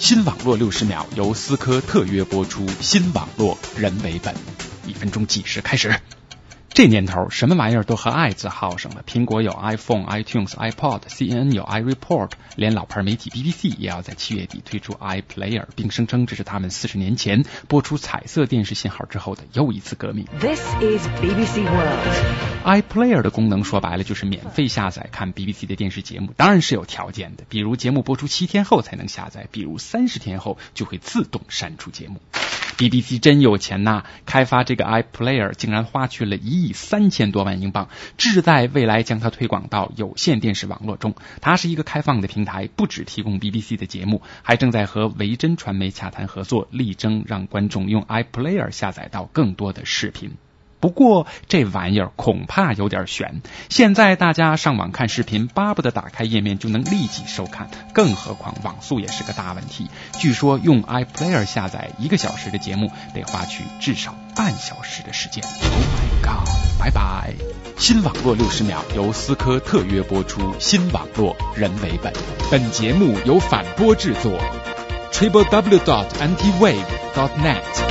新网络六十秒由思科特约播出，新网络人为本，一分钟计时开始。这年头，什么玩意儿都和爱字号上了。苹果有 iPhone、iTunes、iPod，CNN 有 iReport，连老牌媒体 BBC 也要在七月底推出 iPlayer，并声称这是他们四十年前播出彩色电视信号之后的又一次革命。This is BBC World. iPlayer 的功能说白了就是免费下载看 BBC 的电视节目，当然是有条件的，比如节目播出七天后才能下载，比如三十天后就会自动删除节目。BBC 真有钱呐！开发这个 iPlayer 竟然花去了一亿三千多万英镑，志在未来将它推广到有线电视网络中。它是一个开放的平台，不只提供 BBC 的节目，还正在和维珍传媒洽谈合作，力争让观众用 iPlayer 下载到更多的视频。不过这玩意儿恐怕有点悬。现在大家上网看视频，巴不得打开页面就能立即收看，更何况网速也是个大问题。据说用 iPlayer 下载一个小时的节目，得花去至少半小时的时间。Oh my god！拜拜。新网络六十秒由思科特约播出，新网络人为本。本节目由反播制作。triple w dot antiwave dot net。